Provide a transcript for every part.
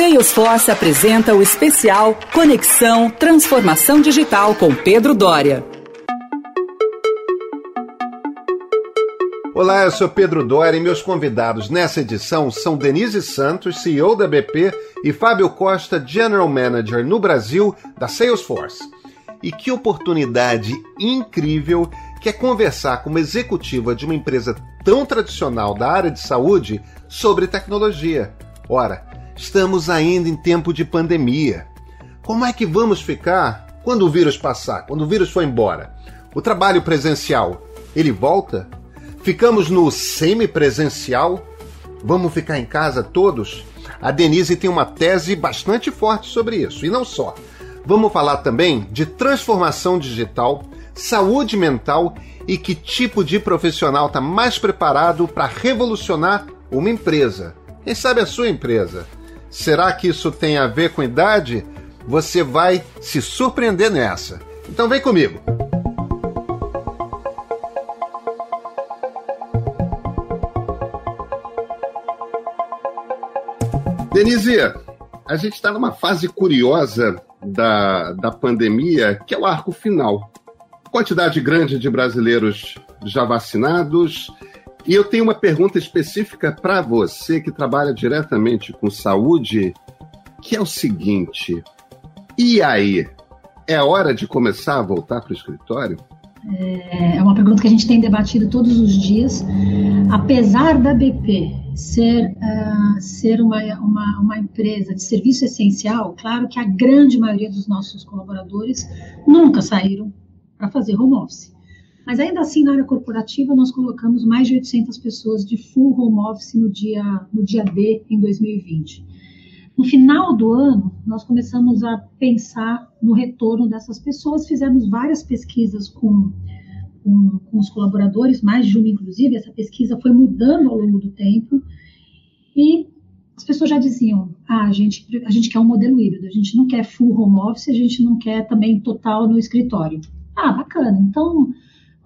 Salesforce apresenta o especial Conexão Transformação Digital com Pedro Dória. Olá, eu sou Pedro Dória e meus convidados nessa edição são Denise Santos, CEO da BP, e Fábio Costa, General Manager no Brasil da Salesforce. E que oportunidade incrível que é conversar com uma executiva de uma empresa tão tradicional da área de saúde sobre tecnologia. Ora, Estamos ainda em tempo de pandemia. Como é que vamos ficar quando o vírus passar, quando o vírus for embora? O trabalho presencial, ele volta? Ficamos no semipresencial? Vamos ficar em casa todos? A Denise tem uma tese bastante forte sobre isso, e não só. Vamos falar também de transformação digital, saúde mental e que tipo de profissional está mais preparado para revolucionar uma empresa. Quem sabe a sua empresa? Será que isso tem a ver com idade? Você vai se surpreender nessa. Então vem comigo. Denise, a gente está numa fase curiosa da, da pandemia, que é o arco final. Quantidade grande de brasileiros já vacinados, e eu tenho uma pergunta específica para você que trabalha diretamente com saúde, que é o seguinte: e aí? É hora de começar a voltar para o escritório? É, é uma pergunta que a gente tem debatido todos os dias. Apesar da BP ser, uh, ser uma, uma, uma, empresa de serviço essencial, claro que a grande maioria dos nossos colaboradores nunca saíram para fazer home office. Mas ainda assim, na área corporativa, nós colocamos mais de 800 pessoas de full home office no dia, no dia D em 2020. No final do ano, nós começamos a pensar no retorno dessas pessoas, fizemos várias pesquisas com, com, com os colaboradores, mais de uma inclusive, essa pesquisa foi mudando ao longo do tempo, e as pessoas já diziam, ah, a gente, a gente quer um modelo híbrido, a gente não quer full home office, a gente não quer também total no escritório. Ah, bacana, então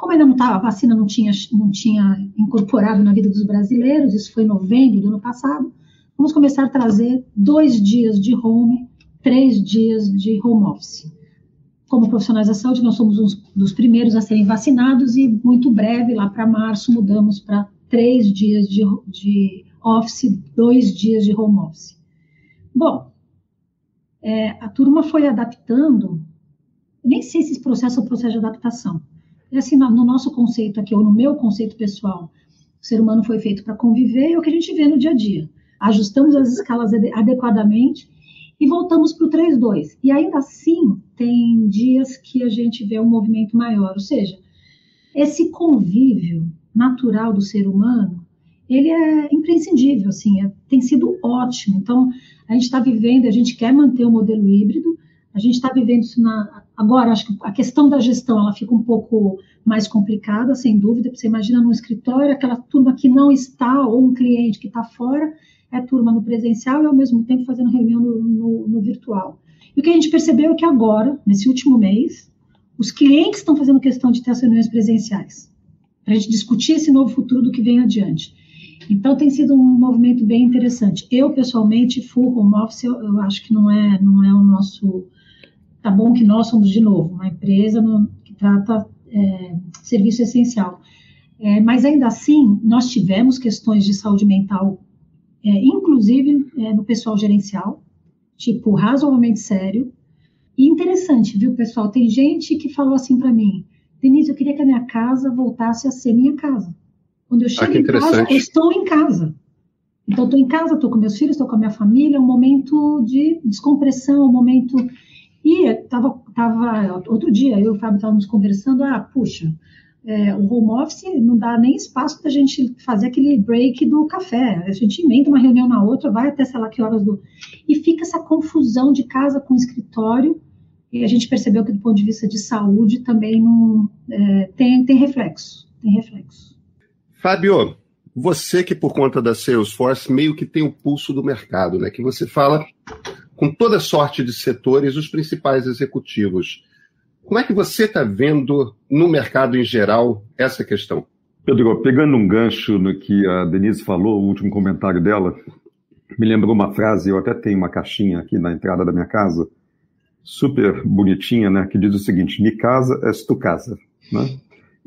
como ainda não estava, a vacina não tinha, não tinha incorporado na vida dos brasileiros, isso foi em novembro do ano passado, vamos começar a trazer dois dias de home, três dias de home office. Como profissionais da saúde, nós somos um dos primeiros a serem vacinados e muito breve, lá para março, mudamos para três dias de, de office, dois dias de home office. Bom, é, a turma foi adaptando, nem sei se esse processo é um processo de adaptação, assim, no nosso conceito aqui, ou no meu conceito pessoal, o ser humano foi feito para conviver, é o que a gente vê no dia a dia. Ajustamos as escalas adequadamente e voltamos para o 3-2. E ainda assim, tem dias que a gente vê um movimento maior, ou seja, esse convívio natural do ser humano, ele é imprescindível, assim, é, tem sido ótimo. Então, a gente está vivendo, a gente quer manter o modelo híbrido, a gente está vivendo isso na, agora. Acho que a questão da gestão ela fica um pouco mais complicada, sem dúvida. Você imagina no escritório aquela turma que não está ou um cliente que está fora é turma no presencial e ao mesmo tempo fazendo reunião no, no, no virtual. E o que a gente percebeu é que agora, nesse último mês, os clientes estão fazendo questão de ter as reuniões presenciais para a gente discutir esse novo futuro do que vem adiante. Então tem sido um movimento bem interessante. Eu pessoalmente full home office eu, eu acho que não é não é o nosso Tá bom que nós somos, de novo, uma empresa no, que trata é, serviço essencial. É, mas ainda assim, nós tivemos questões de saúde mental, é, inclusive é, no pessoal gerencial, tipo, razoavelmente sério. E interessante, viu, pessoal? Tem gente que falou assim para mim, Denise, eu queria que a minha casa voltasse a ser minha casa. Quando eu ah, chego ah, em casa, eu estou em casa. Então, estou em casa, estou com meus filhos, estou com a minha família, é um momento de descompressão, um momento e estava tava, outro dia, eu e o Fábio estávamos conversando, ah, puxa, é, o home office não dá nem espaço para a gente fazer aquele break do café. A gente emenda uma reunião na outra, vai até sei lá que horas do. E fica essa confusão de casa com escritório. E a gente percebeu que, do ponto de vista de saúde, também não, é, tem, tem reflexo. Tem reflexo. Fábio, você que por conta da Salesforce meio que tem o pulso do mercado, né? Que você fala com toda sorte de setores, os principais executivos. Como é que você está vendo no mercado em geral essa questão? Pedro, pegando um gancho no que a Denise falou, o último comentário dela, me lembrou uma frase, eu até tenho uma caixinha aqui na entrada da minha casa, super bonitinha, né, que diz o seguinte: "Mi casa és tu casa", né?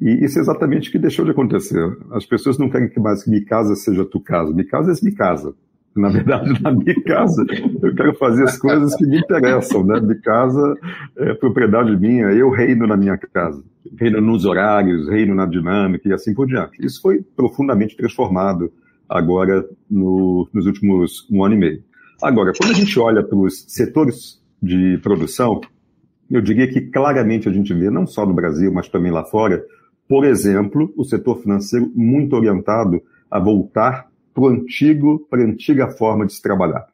E isso é exatamente o que deixou de acontecer. As pessoas não querem que mais mi casa seja tu casa. Mi casa é mi casa. Na verdade, na minha casa, eu quero fazer as coisas que me interessam, né? Minha casa é propriedade minha, eu reino na minha casa. Reino nos horários, reino na dinâmica e assim por diante. Isso foi profundamente transformado agora no, nos últimos um ano e meio. Agora, quando a gente olha para os setores de produção, eu diria que claramente a gente vê, não só no Brasil, mas também lá fora, por exemplo, o setor financeiro muito orientado a voltar para o antigo, para a antiga forma de se trabalhar,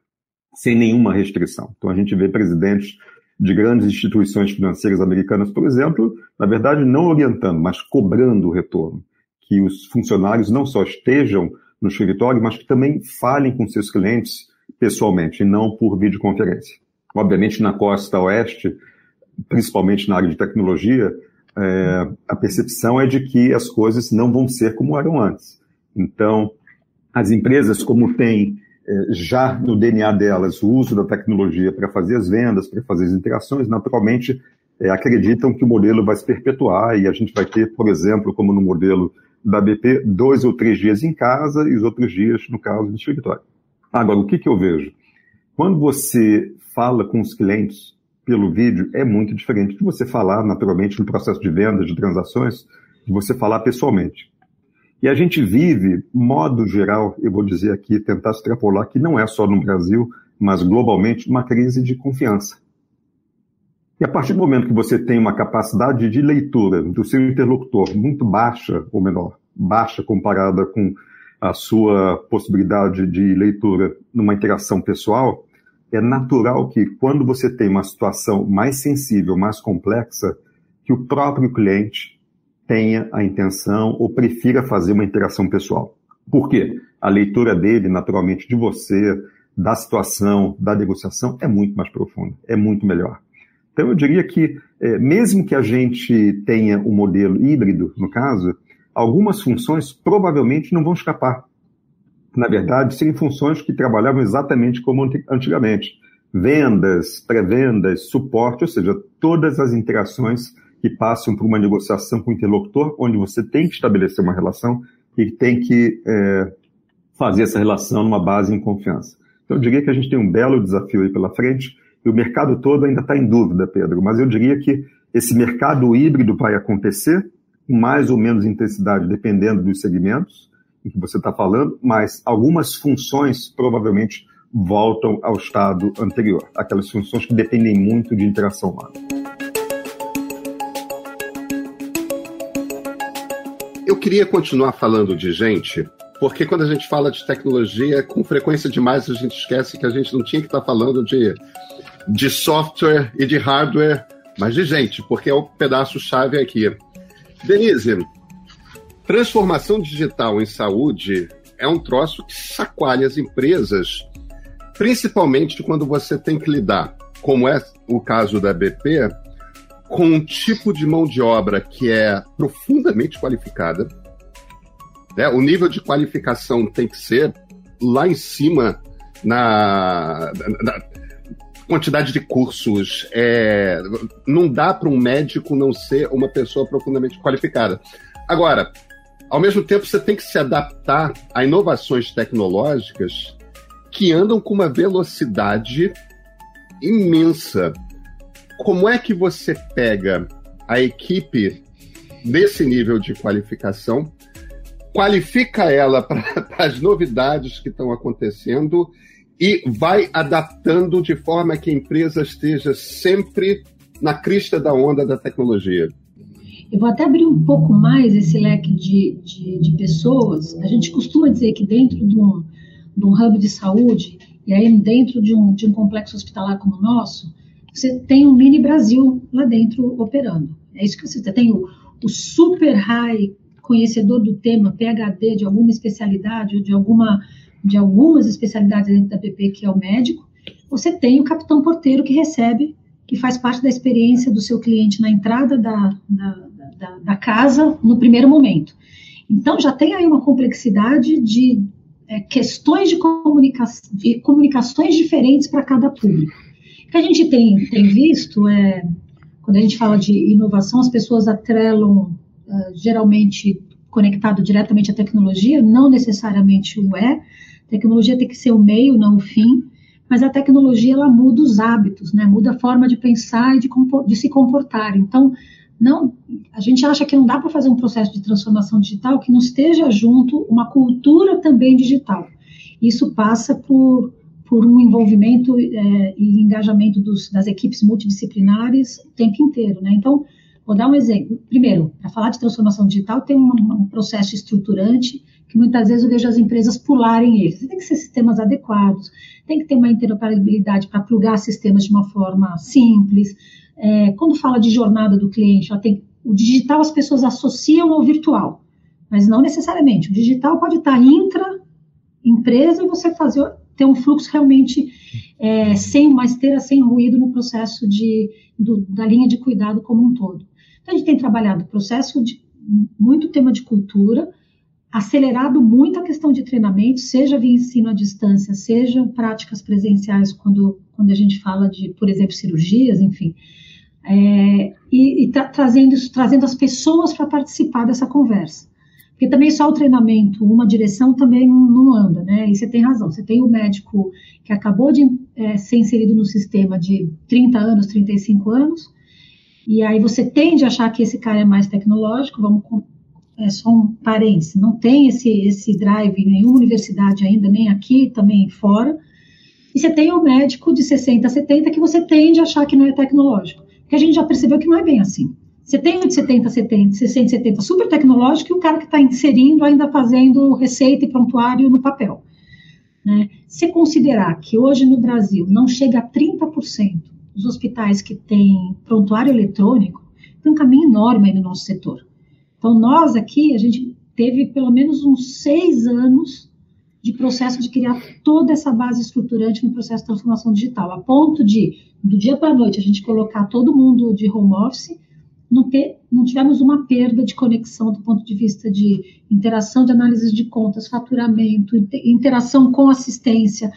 sem nenhuma restrição. Então a gente vê presidentes de grandes instituições financeiras americanas, por exemplo, na verdade não orientando, mas cobrando o retorno, que os funcionários não só estejam no escritório, mas que também falem com seus clientes pessoalmente e não por videoconferência. Obviamente na costa oeste, principalmente na área de tecnologia, é, a percepção é de que as coisas não vão ser como eram antes. Então, as empresas, como têm é, já no DNA delas o uso da tecnologia para fazer as vendas, para fazer as interações, naturalmente é, acreditam que o modelo vai se perpetuar e a gente vai ter, por exemplo, como no modelo da BP, dois ou três dias em casa e os outros dias, no caso, no escritório. Agora, o que, que eu vejo? Quando você fala com os clientes pelo vídeo, é muito diferente de você falar, naturalmente, no processo de venda, de transações, de você falar pessoalmente. E a gente vive, modo geral, eu vou dizer aqui, tentar extrapolar, que não é só no Brasil, mas globalmente, uma crise de confiança. E a partir do momento que você tem uma capacidade de leitura do seu interlocutor muito baixa ou menor, baixa comparada com a sua possibilidade de leitura numa interação pessoal, é natural que quando você tem uma situação mais sensível, mais complexa, que o próprio cliente tenha a intenção ou prefira fazer uma interação pessoal. Por quê? A leitura dele, naturalmente, de você, da situação, da negociação, é muito mais profunda, é muito melhor. Então, eu diria que, é, mesmo que a gente tenha um modelo híbrido, no caso, algumas funções provavelmente não vão escapar. Na verdade, seriam funções que trabalhavam exatamente como antigamente. Vendas, pré-vendas, suporte, ou seja, todas as interações que passam por uma negociação com o interlocutor, onde você tem que estabelecer uma relação e tem que é, fazer essa relação numa base em confiança. Então, eu diria que a gente tem um belo desafio aí pela frente, e o mercado todo ainda está em dúvida, Pedro, mas eu diria que esse mercado híbrido vai acontecer, com mais ou menos intensidade, dependendo dos segmentos em que você está falando, mas algumas funções provavelmente voltam ao estado anterior, aquelas funções que dependem muito de interação humana. Eu queria continuar falando de gente, porque quando a gente fala de tecnologia, com frequência demais a gente esquece que a gente não tinha que estar falando de, de software e de hardware, mas de gente, porque é o pedaço-chave aqui. Denise, transformação digital em saúde é um troço que sacoalha as empresas, principalmente quando você tem que lidar, como é o caso da BP, com um tipo de mão de obra que é profundamente qualificada. Né? O nível de qualificação tem que ser lá em cima na, na quantidade de cursos. É, não dá para um médico não ser uma pessoa profundamente qualificada. Agora, ao mesmo tempo, você tem que se adaptar a inovações tecnológicas que andam com uma velocidade imensa como é que você pega a equipe desse nível de qualificação, qualifica ela para as novidades que estão acontecendo e vai adaptando de forma que a empresa esteja sempre na crista da onda da tecnologia? Eu vou até abrir um pouco mais esse leque de, de, de pessoas. A gente costuma dizer que dentro de um, de um hub de saúde, e aí dentro de um, de um complexo hospitalar como o nosso, você tem um mini Brasil lá dentro operando. É isso que você tem o, o super high conhecedor do tema, PhD de alguma especialidade ou de alguma de algumas especialidades dentro da PP, que é o médico. Você tem o capitão porteiro que recebe, que faz parte da experiência do seu cliente na entrada da, da, da, da casa no primeiro momento. Então já tem aí uma complexidade de é, questões de, comunica de comunicações diferentes para cada público. Que a gente tem, tem visto é, quando a gente fala de inovação, as pessoas atrelam uh, geralmente conectado diretamente à tecnologia, não necessariamente o é. A tecnologia tem que ser o meio, não o fim. Mas a tecnologia ela muda os hábitos, né? Muda a forma de pensar e de, de se comportar. Então, não, a gente acha que não dá para fazer um processo de transformação digital que não esteja junto uma cultura também digital. Isso passa por, por um envolvimento é, e engajamento dos, das equipes multidisciplinares o tempo inteiro, né? Então, vou dar um exemplo. Primeiro, para falar de transformação digital, tem um, um, processo estruturante que muitas vezes eu vejo as empresas pularem ele. Tem que ser sistemas adequados, tem que ter uma interoperabilidade para plugar sistemas de uma forma simples, é, quando fala de jornada do cliente, tem, o digital as pessoas associam ao virtual, mas não necessariamente. O digital pode estar intra empresa e você fazer ter um fluxo realmente é, sem uma esteira, sem ruído no processo de, do, da linha de cuidado como um todo. Então, a gente tem trabalhado processo de muito tema de cultura, acelerado muito a questão de treinamento, seja via ensino à distância, sejam práticas presenciais, quando, quando a gente fala de, por exemplo, cirurgias, enfim é, e, e tra trazendo, trazendo as pessoas para participar dessa conversa. Porque também só o treinamento, uma direção também não, anda, né? E você tem razão. Você tem o médico que acabou de é, ser inserido no sistema de 30 anos, 35 anos, e aí você tende a achar que esse cara é mais tecnológico, vamos é só um parênteses, não tem esse, esse drive em nenhuma universidade ainda, nem aqui, também fora. E você tem o médico de 60 a 70 que você tende a achar que não é tecnológico que a gente já percebeu que não é bem assim. Você tem o de 70, 70, 60, 70 super tecnológico e o cara que está inserindo ainda fazendo receita e prontuário no papel. Né? Se considerar que hoje no Brasil não chega a 30% dos hospitais que têm prontuário eletrônico, tem um caminho enorme aí no nosso setor. Então, nós aqui, a gente teve pelo menos uns seis anos de processo de criar toda essa base estruturante no processo de transformação digital, a ponto de, do dia para a noite, a gente colocar todo mundo de home office, não, ter, não tivemos uma perda de conexão do ponto de vista de interação de análise de contas, faturamento, interação com assistência,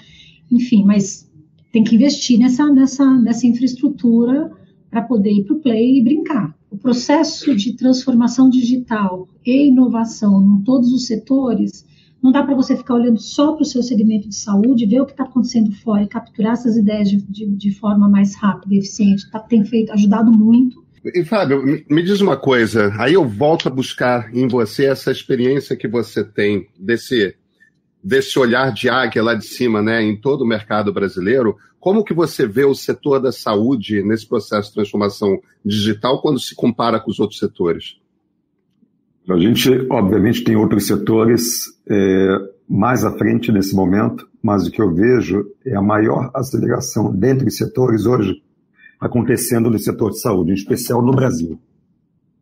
enfim, mas tem que investir nessa, nessa, nessa infraestrutura para poder ir para o play e brincar. O processo de transformação digital e inovação em todos os setores não dá para você ficar olhando só para o seu segmento de saúde, ver o que está acontecendo fora e capturar essas ideias de, de, de forma mais rápida e eficiente. Tá, tem feito, ajudado muito. E Fábio, me diz uma coisa, aí eu volto a buscar em você essa experiência que você tem desse desse olhar de águia lá de cima, né, em todo o mercado brasileiro. Como que você vê o setor da saúde nesse processo de transformação digital quando se compara com os outros setores? A gente, obviamente, tem outros setores é, mais à frente nesse momento, mas o que eu vejo é a maior aceleração dentre os setores hoje acontecendo no setor de saúde, em especial no Brasil,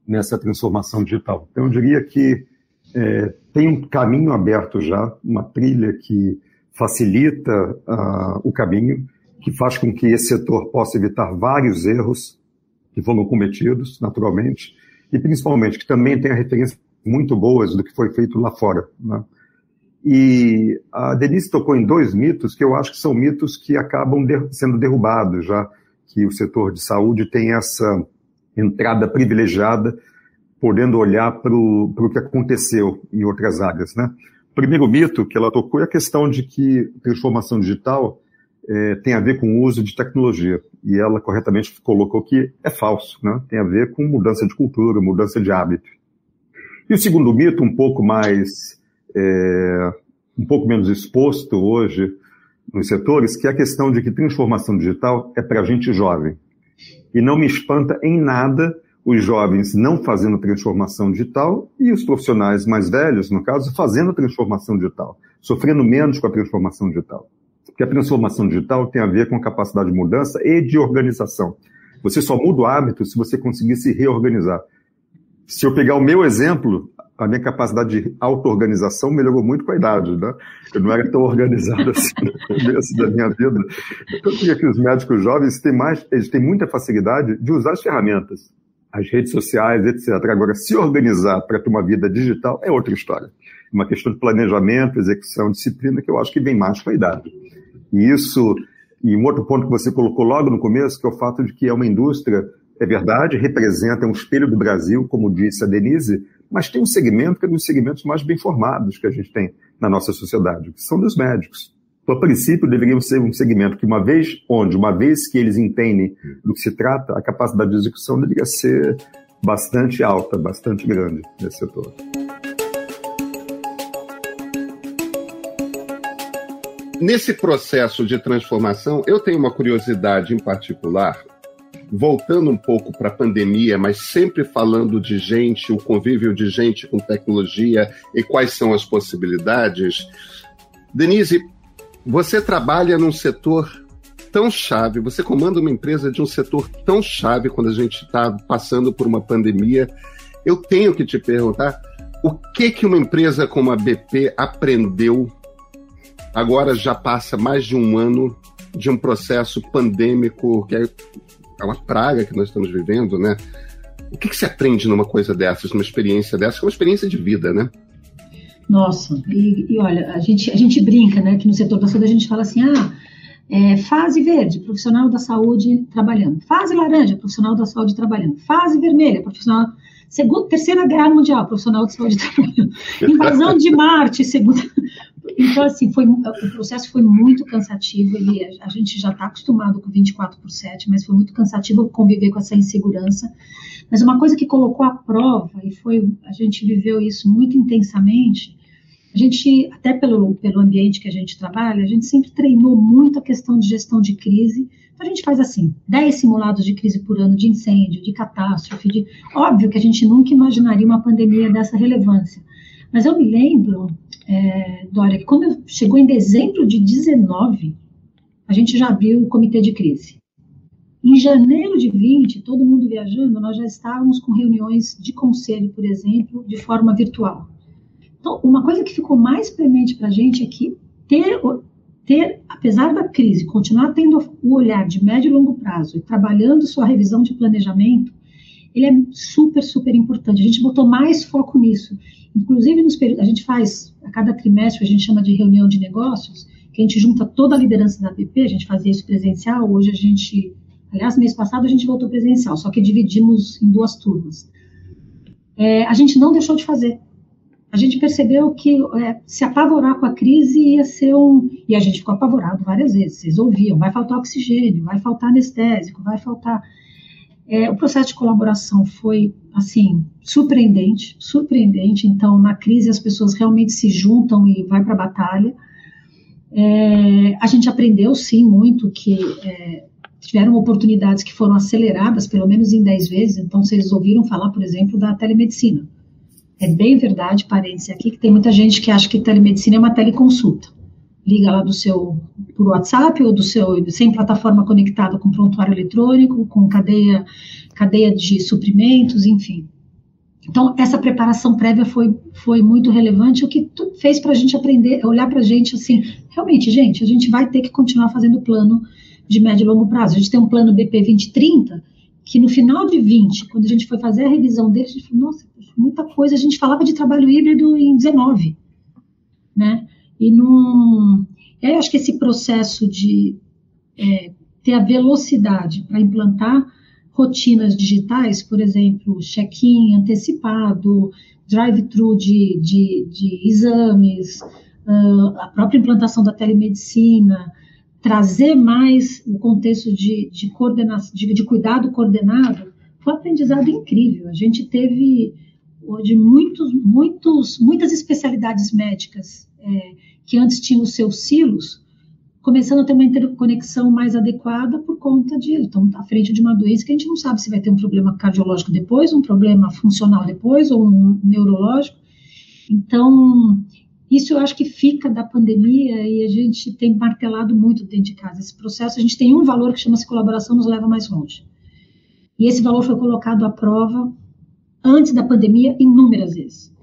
nessa transformação digital. Então, eu diria que é, tem um caminho aberto já, uma trilha que facilita uh, o caminho, que faz com que esse setor possa evitar vários erros que foram cometidos, naturalmente, e principalmente que também tenha referências muito boas do que foi feito lá fora. Né? E a Denise tocou em dois mitos que eu acho que são mitos que acabam de, sendo derrubados, já que o setor de saúde tem essa entrada privilegiada, podendo olhar para o que aconteceu em outras áreas. Né? O primeiro mito que ela tocou é a questão de que transformação digital é, tem a ver com o uso de tecnologia. E ela corretamente colocou que é falso, né? tem a ver com mudança de cultura, mudança de hábito. E o segundo mito, um pouco mais, é, um pouco menos exposto hoje nos setores, que é a questão de que transformação digital é para gente jovem. E não me espanta em nada os jovens não fazendo transformação digital e os profissionais mais velhos, no caso, fazendo transformação digital, sofrendo menos com a transformação digital. Porque a transformação digital tem a ver com a capacidade de mudança e de organização. Você só muda o hábito se você conseguir se reorganizar. Se eu pegar o meu exemplo, a minha capacidade de auto-organização melhorou muito com a idade, né? Eu não era tão organizado assim no começo da minha vida. Diria que os médicos jovens têm mais, eles têm muita facilidade de usar as ferramentas. as redes sociais, etc. Agora, se organizar para ter uma vida digital é outra história. É uma questão de planejamento, execução, disciplina, que eu acho que vem mais com a idade. E isso, e um outro ponto que você colocou logo no começo, que é o fato de que é uma indústria, é verdade, representa um espelho do Brasil, como disse a Denise, mas tem um segmento que é um dos segmentos mais bem formados que a gente tem na nossa sociedade, que são dos médicos. Então, a princípio, deveria ser um segmento que, uma vez, onde, uma vez que eles entendem do que se trata, a capacidade de execução deveria ser bastante alta, bastante grande nesse setor. Nesse processo de transformação, eu tenho uma curiosidade em particular, voltando um pouco para a pandemia, mas sempre falando de gente, o convívio de gente com tecnologia e quais são as possibilidades. Denise, você trabalha num setor tão chave, você comanda uma empresa de um setor tão chave quando a gente está passando por uma pandemia. Eu tenho que te perguntar o que que uma empresa como a BP aprendeu agora já passa mais de um ano de um processo pandêmico que é, uma praga que nós estamos vivendo, né? O que, que se aprende numa coisa dessas, numa experiência dessa, que é uma experiência de vida, né? Nossa, e, e, olha, a gente, a gente brinca, né, que no setor da saúde a gente fala assim, ah, é, fase verde, profissional da saúde trabalhando. Fase laranja, profissional da saúde trabalhando. Fase vermelha, profissional... Segunda, terceira guerra mundial, profissional de saúde trabalhando. Invasão de Marte, segunda... Então, assim, foi, o processo foi muito cansativo e a, a gente já está acostumado com 24 por 7, mas foi muito cansativo conviver com essa insegurança. Mas uma coisa que colocou à prova, e foi a gente viveu isso muito intensamente, a gente, até pelo, pelo ambiente que a gente trabalha, a gente sempre treinou muito a questão de gestão de crise. Então a gente faz assim, 10 simulados de crise por ano, de incêndio, de catástrofe, de... Óbvio que a gente nunca imaginaria uma pandemia dessa relevância. Mas eu me lembro, é, Dória, que quando chegou em dezembro de 19, a gente já abriu o comitê de crise. Em janeiro de 20, todo mundo viajando, nós já estávamos com reuniões de conselho, por exemplo, de forma virtual. Então, uma coisa que ficou mais premente para a gente é que ter, ter, apesar da crise, continuar tendo o olhar de médio e longo prazo e trabalhando sua revisão de planejamento, ele é super, super importante. A gente botou mais foco nisso. Inclusive, nos a gente faz, a cada trimestre, a gente chama de reunião de negócios, que a gente junta toda a liderança da BP, a gente fazia isso presencial, hoje a gente Aliás, mês passado a gente voltou presencial, só que dividimos em duas turmas. É, a gente não deixou de fazer. A gente percebeu que é, se apavorar com a crise ia ser um. E a gente ficou apavorado várias vezes. Vocês ouviam: vai faltar oxigênio, vai faltar anestésico, vai faltar. É, o processo de colaboração foi, assim, surpreendente surpreendente. Então, na crise, as pessoas realmente se juntam e vai para a batalha. É, a gente aprendeu, sim, muito que é, tiveram oportunidades que foram aceleradas, pelo menos em 10 vezes. Então, vocês ouviram falar, por exemplo, da telemedicina. É bem verdade, parênteses aqui, que tem muita gente que acha que telemedicina é uma teleconsulta. Liga lá do seu por WhatsApp ou do seu sem plataforma conectada com prontuário eletrônico, com cadeia cadeia de suprimentos, enfim. Então essa preparação prévia foi foi muito relevante, o que fez para a gente aprender, olhar para a gente assim, realmente, gente, a gente vai ter que continuar fazendo plano de médio e longo prazo. A gente tem um plano BP 2030, que no final de 20, quando a gente foi fazer a revisão dele, a gente falou, nossa, muita coisa. A gente falava de trabalho híbrido em 19, né? E não... Eu acho que esse processo de é, ter a velocidade para implantar rotinas digitais, por exemplo, check-in antecipado, drive-thru de, de, de, exames, uh, a própria implantação da telemedicina, trazer mais o contexto de, de, de, de cuidado coordenado, foi um aprendizado incrível. A gente teve hoje muitos, muitos, muitas especialidades médicas é, que antes tinham os seus silos, começando a ter uma interconexão mais adequada por conta de estamos à frente de uma doença que a gente não sabe se vai ter um problema cardiológico depois, um problema funcional depois ou um neurológico. Então, isso eu acho que fica da pandemia e a gente tem martelado muito dentro de casa. Esse processo, a gente tem um valor que chama-se colaboração, nos leva mais longe. E esse valor foi colocado à prova antes da pandemia inúmeras vezes.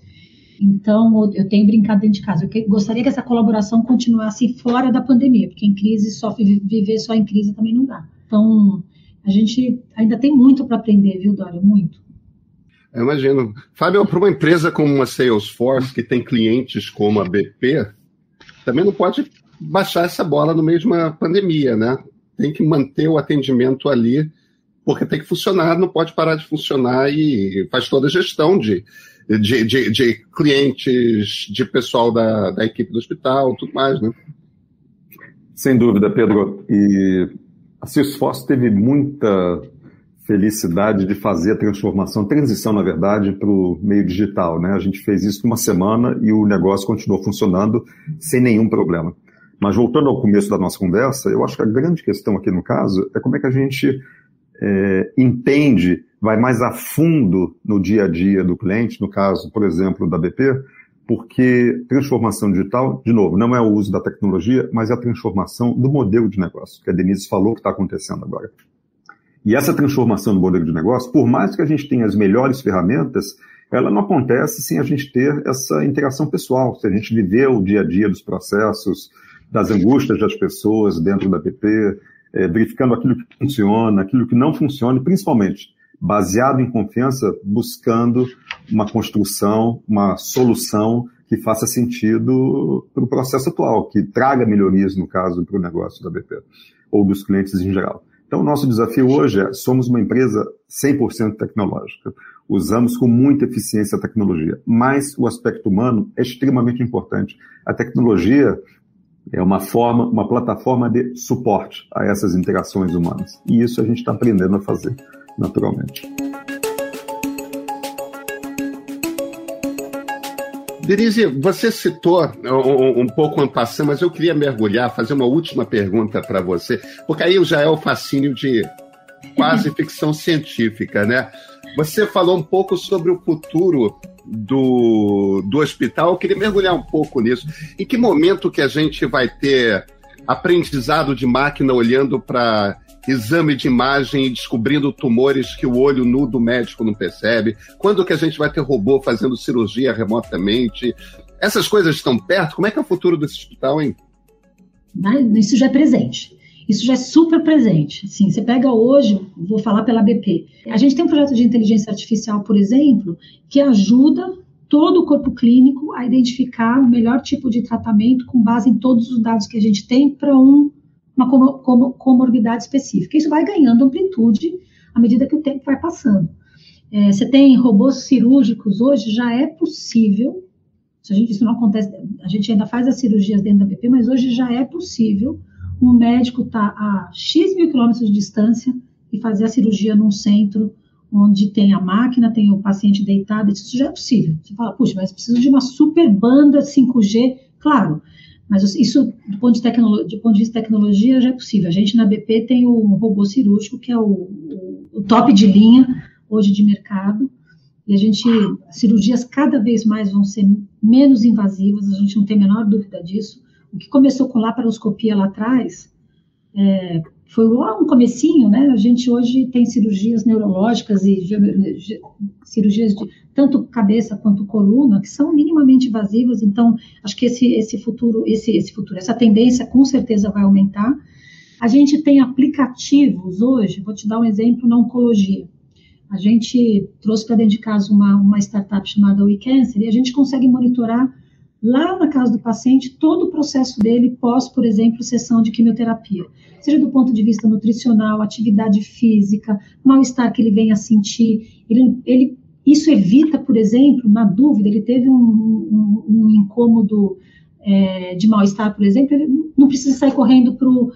Então, eu tenho brincado dentro de casa. Eu gostaria que essa colaboração continuasse fora da pandemia, porque em crise, só viver só em crise também não dá. Então, a gente ainda tem muito para aprender, viu, Dória? Muito. Eu imagino. Fábio, para uma empresa como uma Salesforce, que tem clientes como a BP, também não pode baixar essa bola no uma pandemia, né? Tem que manter o atendimento ali, porque tem que funcionar, não pode parar de funcionar e faz toda a gestão de, de, de, de clientes, de pessoal da, da equipe do hospital, tudo mais, né? Sem dúvida, Pedro. E a Salesforce teve muita felicidade de fazer a transformação, transição, na verdade, para o meio digital. Né? A gente fez isso uma semana e o negócio continuou funcionando sem nenhum problema. Mas voltando ao começo da nossa conversa, eu acho que a grande questão aqui no caso é como é que a gente é, entende, vai mais a fundo no dia a dia do cliente, no caso, por exemplo, da BP, porque transformação digital, de novo, não é o uso da tecnologia, mas é a transformação do modelo de negócio, que a Denise falou que está acontecendo agora. E essa transformação do modelo de negócio, por mais que a gente tenha as melhores ferramentas, ela não acontece sem a gente ter essa interação pessoal, se a gente viver o dia a dia dos processos, das angústias das pessoas dentro da PP, é, verificando aquilo que funciona, aquilo que não funciona, e principalmente baseado em confiança, buscando uma construção, uma solução que faça sentido para o processo atual, que traga melhorias, no caso, para o negócio da BP, ou dos clientes em geral. Então, o nosso desafio hoje é, somos uma empresa 100% tecnológica. Usamos com muita eficiência a tecnologia, mas o aspecto humano é extremamente importante. A tecnologia é uma forma, uma plataforma de suporte a essas interações humanas. E isso a gente está aprendendo a fazer, naturalmente. Denise, você citou um, um pouco ampassando, mas eu queria mergulhar, fazer uma última pergunta para você, porque aí já é o fascínio de quase ficção científica, né? Você falou um pouco sobre o futuro do, do hospital, eu queria mergulhar um pouco nisso. Em que momento que a gente vai ter aprendizado de máquina olhando para exame de imagem e descobrindo tumores que o olho nu do médico não percebe? Quando que a gente vai ter robô fazendo cirurgia remotamente? Essas coisas estão perto? Como é que é o futuro desse hospital, hein? Isso já é presente. Isso já é super presente. Sim, você pega hoje, vou falar pela BP. A gente tem um projeto de inteligência artificial, por exemplo, que ajuda todo o corpo clínico a identificar o melhor tipo de tratamento com base em todos os dados que a gente tem para um uma comorbidade específica. Isso vai ganhando amplitude à medida que o tempo vai passando. É, você tem robôs cirúrgicos hoje, já é possível, a gente, isso não acontece, a gente ainda faz as cirurgias dentro da BP, mas hoje já é possível um médico estar tá a X mil quilômetros de distância e fazer a cirurgia num centro onde tem a máquina, tem o paciente deitado, isso já é possível. Você fala, puxa, mas preciso de uma super banda 5G. Claro, mas isso, do ponto, de do ponto de vista de tecnologia, já é possível. A gente na BP tem o robô cirúrgico, que é o, o, o top de linha hoje de mercado. E a gente, as cirurgias cada vez mais vão ser menos invasivas, a gente não tem a menor dúvida disso. O que começou com laparoscopia lá atrás, é, foi lá um comecinho, né? A gente hoje tem cirurgias neurológicas e cirurgias de tanto cabeça quanto coluna que são minimamente invasivas. Então, acho que esse esse futuro, esse esse futuro, essa tendência com certeza vai aumentar. A gente tem aplicativos hoje. Vou te dar um exemplo na oncologia. A gente trouxe para dentro de casa uma, uma startup chamada WeCancer e a gente consegue monitorar lá na casa do paciente todo o processo dele pós, por exemplo, sessão de quimioterapia, seja do ponto de vista nutricional, atividade física, mal-estar que ele venha a sentir. Ele, ele, isso evita, por exemplo, na dúvida, ele teve um, um, um incômodo é, de mal-estar, por exemplo, ele não precisa sair correndo para o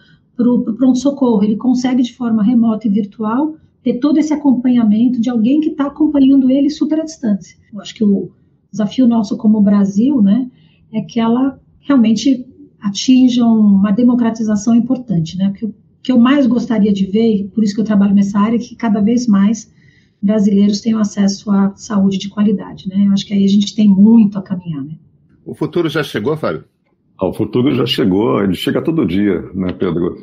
pronto-socorro, ele consegue de forma remota e virtual ter todo esse acompanhamento de alguém que está acompanhando ele super à distância. Eu acho que o desafio nosso como Brasil, né, é que ela realmente atinja uma democratização importante, né? O que eu mais gostaria de ver, e por isso que eu trabalho nessa área, é que cada vez mais brasileiros tenham acesso à saúde de qualidade, né? Eu acho que aí a gente tem muito a caminhar, né? O futuro já chegou, Fábio? Ah, o futuro já chegou, ele chega todo dia, né, Pedro?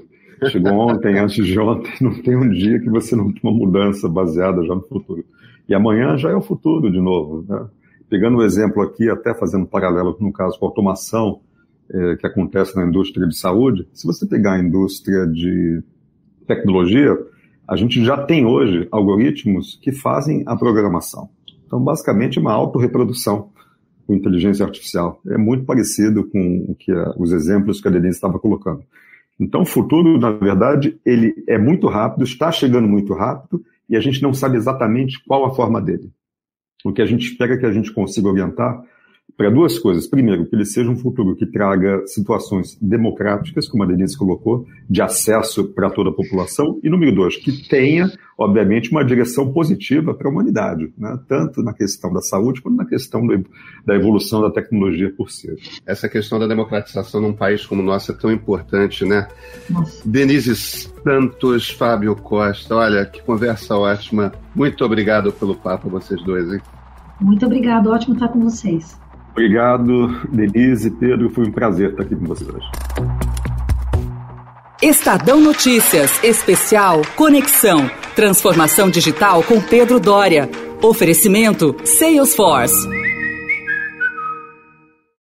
Chegou ontem, antes de ontem, não tem um dia que você não tem uma mudança baseada já no futuro. E amanhã já é o futuro de novo, né? Pegando o exemplo aqui, até fazendo um paralelo no caso com a automação é, que acontece na indústria de saúde, se você pegar a indústria de tecnologia, A gente já tem hoje algoritmos que fazem a programação. Então, basicamente, uma autorreprodução com inteligência artificial. É muito parecido com o que a, os exemplos que a Denise estava colocando. Então, o futuro, na verdade, ele é muito rápido, está chegando muito rápido, e a gente não sabe exatamente qual a forma dele. O que a gente espera que a gente consiga orientar para duas coisas. Primeiro, que ele seja um futuro que traga situações democráticas, como a Denise colocou, de acesso para toda a população. E número dois, que tenha, obviamente, uma direção positiva para a humanidade, né? tanto na questão da saúde quanto na questão da evolução da tecnologia por si. Essa questão da democratização num país como o nosso é tão importante, né? Nossa. Denise Santos, Fábio Costa, olha, que conversa ótima. Muito obrigado pelo papo, vocês dois, hein? Muito obrigado, ótimo estar com vocês. Obrigado, Denise, Pedro, foi um prazer estar aqui com vocês hoje. Estadão Notícias, especial Conexão, transformação digital com Pedro Dória. Oferecimento Salesforce.